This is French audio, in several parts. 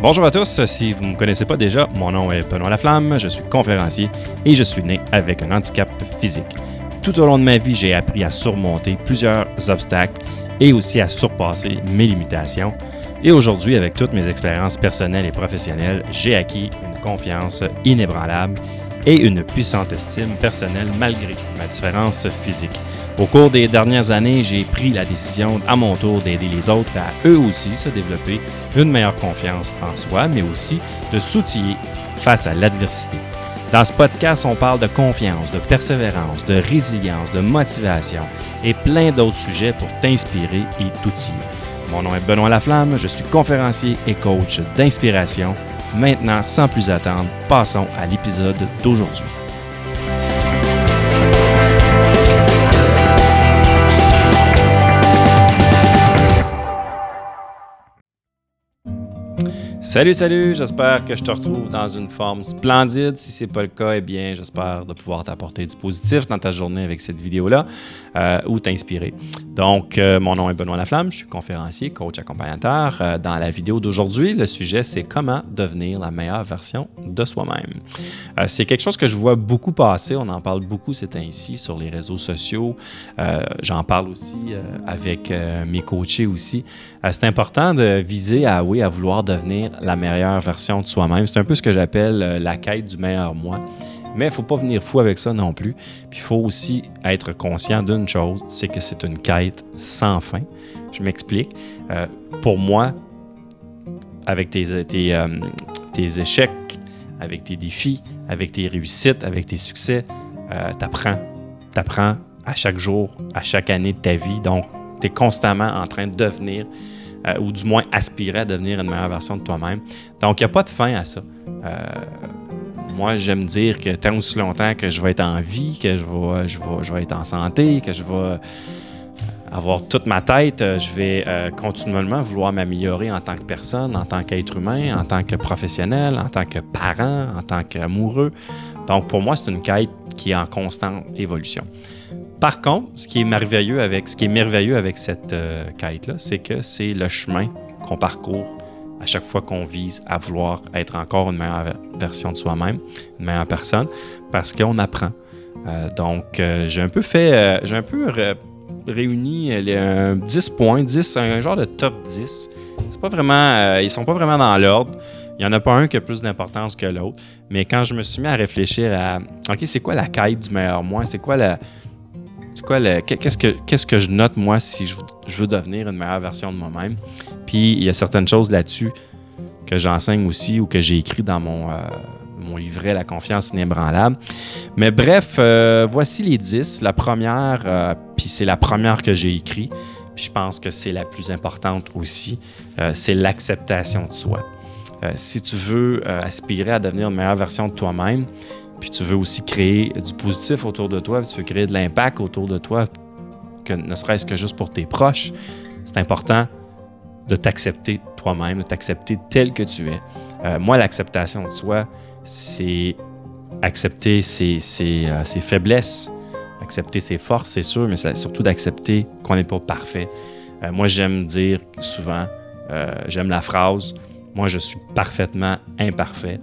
Bonjour à tous, si vous ne me connaissez pas déjà, mon nom est Benoît Laflamme, je suis conférencier et je suis né avec un handicap physique. Tout au long de ma vie, j'ai appris à surmonter plusieurs obstacles et aussi à surpasser mes limitations. Et aujourd'hui, avec toutes mes expériences personnelles et professionnelles, j'ai acquis une confiance inébranlable et une puissante estime personnelle malgré ma différence physique. Au cours des dernières années, j'ai pris la décision à mon tour d'aider les autres à eux aussi se développer une meilleure confiance en soi, mais aussi de s'outiller face à l'adversité. Dans ce podcast, on parle de confiance, de persévérance, de résilience, de motivation et plein d'autres sujets pour t'inspirer et t'outiller. Mon nom est Benoît Laflamme, je suis conférencier et coach d'inspiration. Maintenant, sans plus attendre, passons à l'épisode d'aujourd'hui. Salut, salut, j'espère que je te retrouve dans une forme splendide. Si ce n'est pas le cas, eh bien, j'espère de pouvoir t'apporter du positif dans ta journée avec cette vidéo-là euh, ou t'inspirer. Donc, euh, mon nom est Benoît Laflamme, je suis conférencier, coach accompagnateur. Euh, dans la vidéo d'aujourd'hui, le sujet, c'est comment devenir la meilleure version de soi-même. c'est quelque chose que je vois beaucoup passer, on en parle beaucoup c'est ainsi sur les réseaux sociaux. J'en parle aussi avec mes coachés aussi. C'est important de viser à, oui, à vouloir devenir la meilleure version de soi-même. C'est un peu ce que j'appelle euh, la quête du meilleur moi. Mais il ne faut pas venir fou avec ça non plus. Puis il faut aussi être conscient d'une chose, c'est que c'est une quête sans fin. Je m'explique. Euh, pour moi, avec tes, tes, euh, tes, échecs, avec tes défis, avec tes réussites, avec tes succès, tu apprends. Tu apprends à chaque jour, à chaque année de ta vie. Donc, tu es constamment en train de devenir euh, ou du moins aspirer à devenir une meilleure version de toi-même. Donc, il n'y a pas de fin à ça. Euh, moi, j'aime dire que tant aussi longtemps que je vais être en vie, que je vais, je vais, je vais être en santé, que je vais avoir toute ma tête, je vais euh, continuellement vouloir m'améliorer en tant que personne, en tant qu'être humain, en tant que professionnel, en tant que parent, en tant qu'amoureux. Donc, pour moi, c'est une quête qui est en constante évolution. Par contre, ce qui est merveilleux avec, ce qui est merveilleux avec cette euh, quête-là, c'est que c'est le chemin qu'on parcourt à chaque fois qu'on vise à vouloir être encore une meilleure version de soi-même, une meilleure personne, parce qu'on apprend. Euh, donc, euh, j'ai un peu fait, j'ai un peu réuni les, 10 points, 10, un, genre de top 10. C'est pas vraiment, ils sont pas vraiment dans l'ordre. Il n'y en a pas un qui a plus d'importance que l'autre. Mais quand je me suis mis à réfléchir à, OK, c'est quoi la quête du meilleur moi? C'est quoi la, c'est quoi le, qu'est-ce que, qu'est-ce que je note moi si je, veux devenir une meilleure version de moi-même? Puis il y a certaines choses là-dessus que j'enseigne aussi ou que j'ai écrit dans mon, euh, mon livret La confiance inébranlable. Mais bref, euh, voici les 10. La première, euh, puis c'est la première que j'ai écrite, puis je pense que c'est la plus importante aussi, c'est l'acceptation de soi. si tu veux aspirer à devenir une meilleure version de toi-même, puis tu veux aussi créer du positif autour de toi, puis tu veux créer de l'impact autour de toi, que ne serait-ce que juste pour tes proches, c'est important de t'accepter toi-même, de t'accepter tel que tu es. Euh, moi, l'acceptation de soi, c'est accepter ses, euh, ses, faiblesses, accepter ses forces, c'est sûr, mais c'est surtout d'accepter qu'on n'est pas parfait. Euh, moi, j'aime dire souvent, j'aime la phrase, moi, je suis parfaitement imparfait.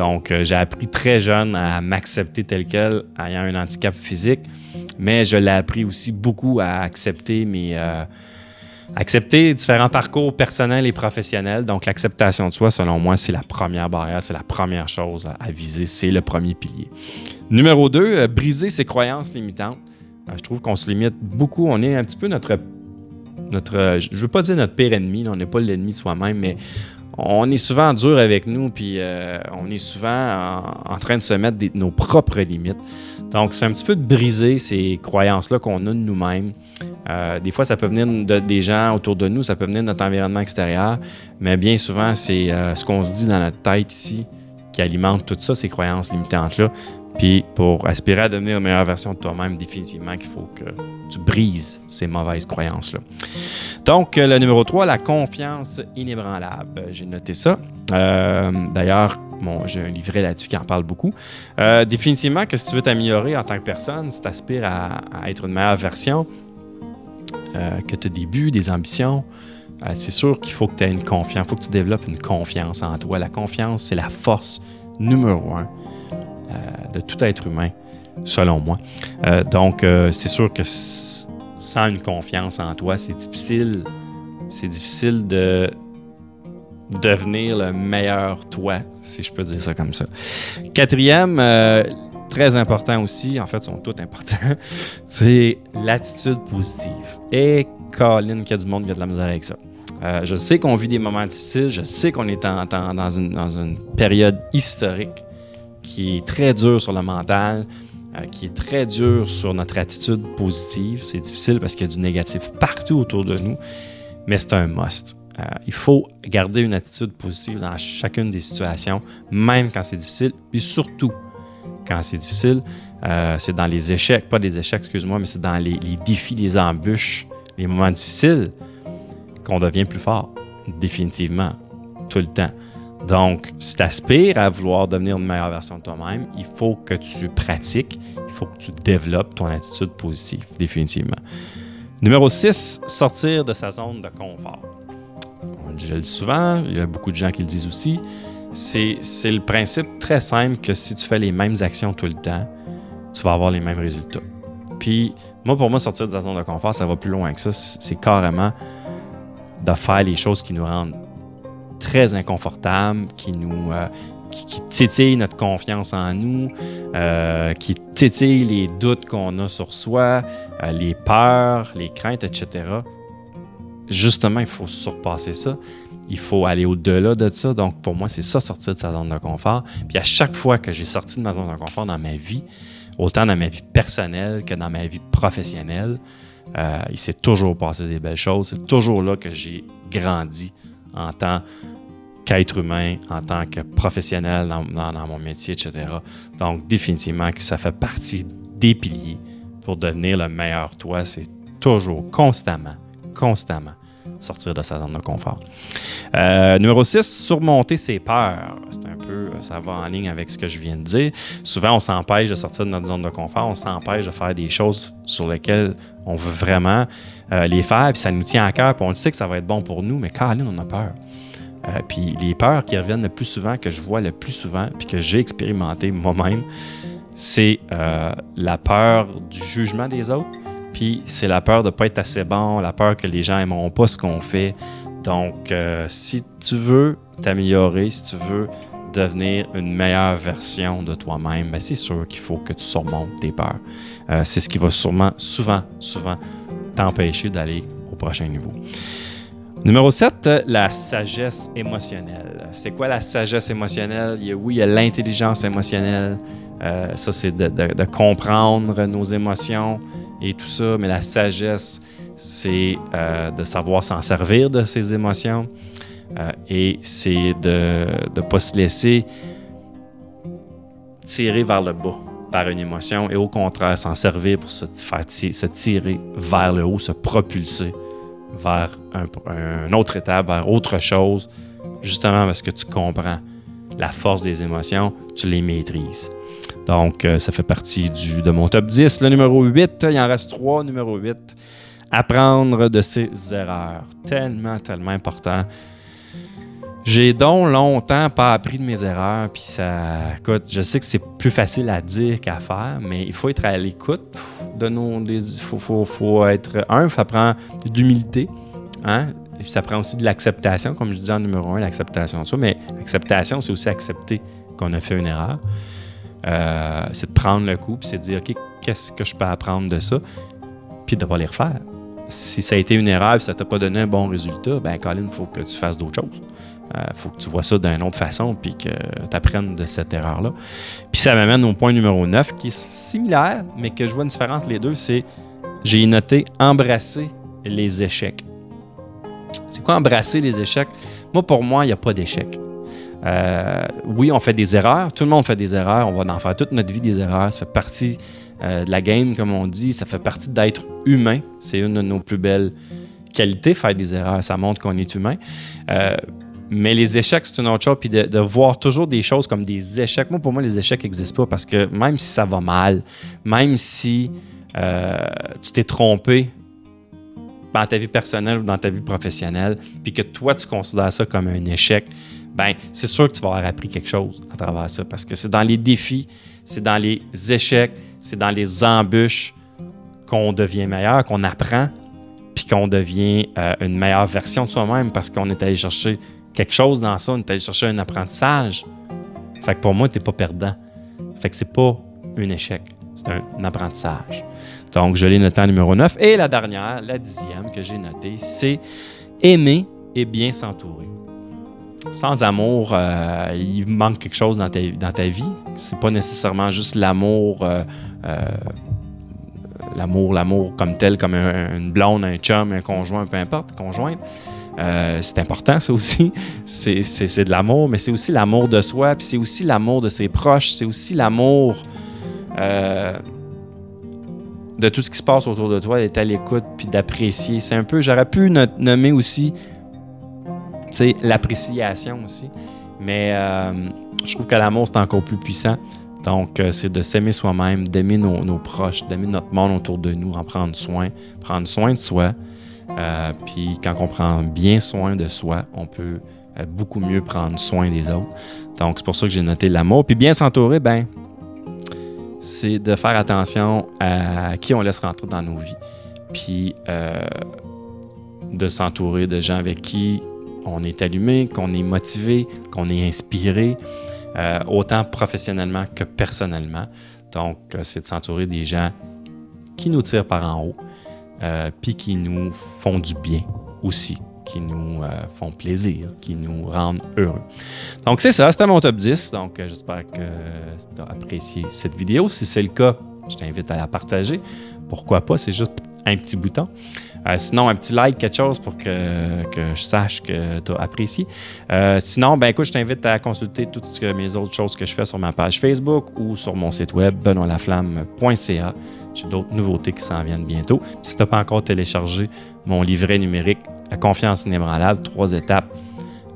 Donc, euh, j'ai appris très jeune à m'accepter tel quel, ayant un handicap physique, mais je l'ai appris aussi beaucoup à accepter mes. Euh, accepter différents parcours personnels et professionnels. Donc, l'acceptation de soi, selon moi, c'est la première barrière, c'est la première chose à, viser, c'est le premier pilier. Numéro 2, euh, briser ses croyances limitantes. je trouve qu'on se limite beaucoup. On est un petit peu notre. notre je ne veux pas dire notre pire ennemi, on n'est pas l'ennemi de soi-même, mais on est souvent dur avec nous, puis euh, on est souvent en, train de se mettre nos propres limites. Donc, c'est un petit peu de briser ces croyances-là qu'on a de nous-mêmes. Euh, des fois, ça peut venir de, des gens autour de nous, ça peut venir de notre environnement extérieur, mais bien souvent, c'est euh, ce qu'on se dit dans notre tête ici qui alimente tout ça, ces croyances limitantes-là. Puis pour aspirer à devenir une meilleure version de toi-même, définitivement qu'il faut que tu brises ces mauvaises croyances-là. Donc, le numéro 3, la confiance inébranlable. J'ai noté ça. Euh, d'ailleurs, j'ai un livret là-dessus qui en parle beaucoup. Euh, définitivement que si tu veux t'améliorer en tant que personne, si tu aspires à, être une meilleure version, euh, que tu as des buts, des ambitions, euh, c'est sûr qu'il faut que tu aies une confiance, il faut que tu développes une confiance en toi. La confiance, c'est la force numéro un euh, de tout être humain, selon moi. Euh, donc, c'est sûr que sans une confiance en toi, c'est difficile. C'est difficile de devenir le meilleur toi, si je peux dire ça comme ça. Quatrième, très important aussi, en fait, sont tous importants, c'est l'attitude positive. Et Colin, qu'il y a du monde qui a de la misère avec ça. Euh, je sais qu'on vit des moments difficiles, je sais qu'on est en, dans, une, dans, une, période historique qui est très dure sur le mental, euh, qui est très dure sur notre attitude positive. C'est difficile parce qu'il y a du négatif partout autour de nous, mais c'est un must. Euh, il faut garder une attitude positive dans chacune des situations, même quand c'est difficile, puis surtout quand c'est difficile, c'est dans les échecs, pas des échecs, excuse-moi, mais c'est dans les défis, les embûches, les moments difficiles qu'on devient plus fort, définitivement, tout le temps. Donc, si tu aspires à vouloir devenir une meilleure version de toi-même, il faut que tu pratiques, il faut que tu développes ton attitude positive, définitivement. Numéro 6, sortir de sa zone de confort. On le dis souvent, il y a beaucoup de gens qui le disent aussi. C'est le principe très simple que si tu fais les mêmes actions tout le temps, tu vas avoir les mêmes résultats. Puis, moi, pour moi, sortir de sa zone de confort, ça va plus loin que ça. C'est carrément de faire les choses qui nous rendent très inconfortables, qui nous euh, qui, titillent notre confiance en nous, euh, qui titillent les doutes qu'on a sur soi, euh, les peurs, les craintes, etc. Justement, il faut surpasser ça. Il faut aller au-delà de ça. Donc, pour moi, c'est ça, sortir de sa zone de confort. Puis à chaque fois que j'ai sorti de ma zone de confort dans ma vie, autant dans ma vie personnelle que dans ma vie professionnelle, il s'est toujours passé des belles choses. C'est toujours là que j'ai grandi en tant qu'être humain, en tant que professionnel dans, mon métier, etc. Donc, définitivement que ça fait partie des piliers pour devenir le meilleur toi. C'est toujours, constamment, constamment sortir de sa zone de confort. Euh, numéro 6, surmonter ses peurs. Ça va en ligne avec ce que je viens de dire. Souvent, on s'empêche de sortir de notre zone de confort, on s'empêche de faire des choses sur lesquelles on veut vraiment euh, les faire, puis ça nous tient à cœur, puis on le sait que ça va être bon pour nous, mais Caroline, on a peur. Euh, puis les peurs qui reviennent le plus souvent, que je vois le plus souvent, puis que j'ai expérimenté moi-même, c'est la peur du jugement des autres, puis c'est la peur de ne pas être assez bon, la peur que les gens n'aimeront pas ce qu'on fait. Donc, euh, si tu veux t'améliorer, si tu veux devenir une meilleure version de toi-même, ben, c'est sûr qu'il faut que tu surmontes tes peurs. Euh, c'est ce qui va sûrement, souvent, souvent t'empêcher d'aller au prochain niveau. Numéro 7, la sagesse émotionnelle. C'est quoi la sagesse émotionnelle? Il y a, oui, il y a l'intelligence émotionnelle. Euh, ça, c'est de, comprendre nos émotions, et tout ça, mais la sagesse, c'est euh, de savoir s'en servir de ses émotions euh, et c'est de ne pas se laisser tirer vers le bas par une émotion et au contraire s'en servir pour se, tirer vers le haut, se propulser vers un, autre étape, vers autre chose, justement parce que tu comprends la force des émotions, tu les maîtrises. Donc, euh, ça fait partie du, de mon top 10. Le numéro 8, il en reste trois. Numéro 8, apprendre de ses erreurs. Tellement, tellement important. J'ai donc longtemps pas appris de mes erreurs, puis ça. Écoute, je sais que c'est plus facile à dire qu'à faire, mais il faut être à l'écoute de nos. Il faut, être. Un, ça prend d'humilité, hein? ça prend aussi de l'acceptation, comme je disais en numéro un, l'acceptation de ça, mais l'acceptation, c'est aussi accepter qu'on a fait une erreur. Euh, c'est de prendre le coup, puis c'est de dire, OK, qu'est-ce que je peux apprendre de ça, puis de ne pas les refaire. Si ça a été une erreur et ça t'a pas donné un bon résultat, ben Colin, il faut que tu fasses d'autres choses. Euh, faut que tu vois ça d'une autre façon, puis que tu apprennes de cette erreur-là. Puis ça m'amène au point numéro 9, qui est similaire, mais que je vois une différence les deux, c'est j'ai noté embrasser les échecs. C'est quoi embrasser les échecs? Moi, pour moi, il n'y a pas d'échec. Euh, oui, on fait des erreurs. Tout le monde fait des erreurs. On va en faire toute notre vie des erreurs. Ça fait partie euh, de la game, comme on dit. Ça fait partie d'être humain. C'est une de nos plus belles qualités, faire des erreurs. Ça montre qu'on est humain. Euh, mais les échecs, c'est une autre chose. Puis de, voir toujours des choses comme des échecs. Moi, pour moi, les échecs n'existent pas parce que même si ça va mal, même si tu t'es trompé dans ta vie personnelle ou dans ta vie professionnelle, puis que toi, tu considères ça comme un échec, ben c'est sûr que tu vas avoir appris quelque chose à travers ça. Parce que c'est dans les défis, c'est dans les échecs, c'est dans les embûches qu'on devient meilleur, qu'on apprend, puis qu'on devient euh, une meilleure version de soi-même parce qu'on est allé chercher quelque chose dans ça, on est allé chercher un apprentissage. Fait que pour moi, tu n'es pas perdant. Fait que c'est pas un échec, c'est un apprentissage. Donc, je l'ai noté en numéro 9. Et la dernière, la dixième que j'ai notée, c'est aimer et bien s'entourer. Sans amour, euh, il manque quelque chose dans ta, dans ta vie. C'est pas nécessairement juste l'amour, euh, euh, l'amour, l'amour comme tel, comme une blonde, un chum, un conjoint, peu importe, conjointe. C'est important, ça aussi. C'est de l'amour, mais c'est aussi l'amour de soi, puis c'est aussi l'amour de ses proches, c'est aussi l'amour de tout ce qui se passe autour de toi, d'être à l'écoute puis d'apprécier. C'est un peu, j'aurais pu nommer aussi, l'appréciation aussi. Mais euh, je trouve que l'amour, c'est encore plus puissant. Donc, euh, c'est de s'aimer soi-même, d'aimer nos, proches, d'aimer notre monde autour de nous, en prendre soin, prendre soin de soi. Euh, puis quand on prend bien soin de soi, on peut beaucoup mieux prendre soin des autres. Donc, c'est pour ça que j'ai noté l'amour. Puis bien s'entourer, ben, c'est de faire attention à qui on laisse rentrer dans nos vies. Puis euh, de s'entourer de gens avec qui on est allumé, qu'on est motivé, qu'on est inspiré, euh, autant professionnellement que personnellement. Donc, euh, c'est de s'entourer des gens qui nous tirent par en haut, puis qui nous font du bien aussi qui nous euh, font plaisir, qui nous rendent heureux. Donc, c'est ça, c'était mon top 10. Donc, euh, j'espère que tu as apprécié cette vidéo. Si c'est le cas, je t'invite à la partager. Pourquoi pas? C'est juste un petit bouton. Euh, sinon, un petit like, quelque chose pour que, je sache que tu as apprécié. sinon, ben écoute, je t'invite à consulter toutes mes autres choses que je fais sur ma page Facebook ou sur mon site web benoîtlaflamme.ca. J'ai d'autres nouveautés qui s'en viennent bientôt. si tu n'as pas encore téléchargé mon livret numérique La confiance inébranlable, trois étapes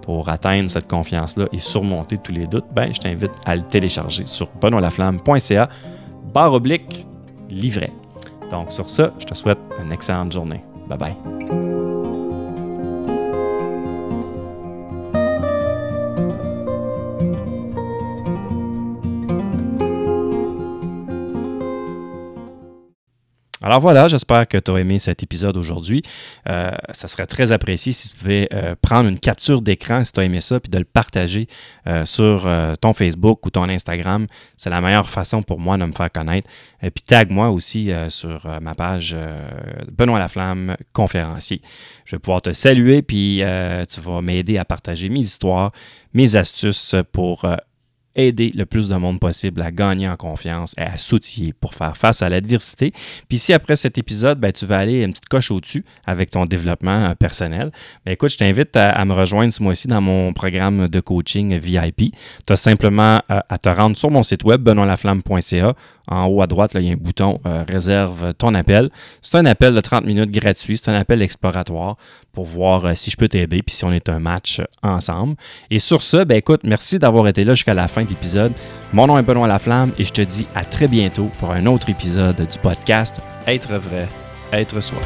pour atteindre cette confiance-là et surmonter tous les doutes, ben, je t'invite à le télécharger sur benoîtlaflamme.ca barre oblique livret. Donc sur ça, je te souhaite une excellente journée. Bye bye. Alors voilà, j'espère que tu as aimé cet épisode aujourd'hui. Euh, ça serait très apprécié si tu pouvais euh, prendre une capture d'écran si tu as aimé ça, puis de le partager euh, sur ton Facebook ou ton Instagram. C'est la meilleure façon pour moi de me faire connaître. Et puis tag moi aussi sur ma page Benoît Laflamme, conférencier. Je vais pouvoir te saluer, puis tu vas m'aider à partager mes histoires, mes astuces pour aider le plus de monde possible à gagner en confiance et à s'outiller pour faire face à l'adversité. Puis si après cet épisode, ben, tu vas aller une petite coche au-dessus avec ton développement euh, personnel, ben, écoute, je t'invite à, me rejoindre ce mois-ci dans mon programme de coaching VIP. Tu as simplement euh, à te rendre sur mon site web benoîtlaflamme.ca. En haut à droite, il y a un bouton euh, Réserve ton appel. C'est un appel de 30 minutes gratuit. C'est un appel exploratoire pour voir si je peux t'aider puis si on est un match ensemble. Et sur ce, ben écoute, merci d'avoir été là jusqu'à la fin Mon nom est Benoît Laflamme et je te dis à très bientôt pour un autre épisode du podcast Être vrai, être soi.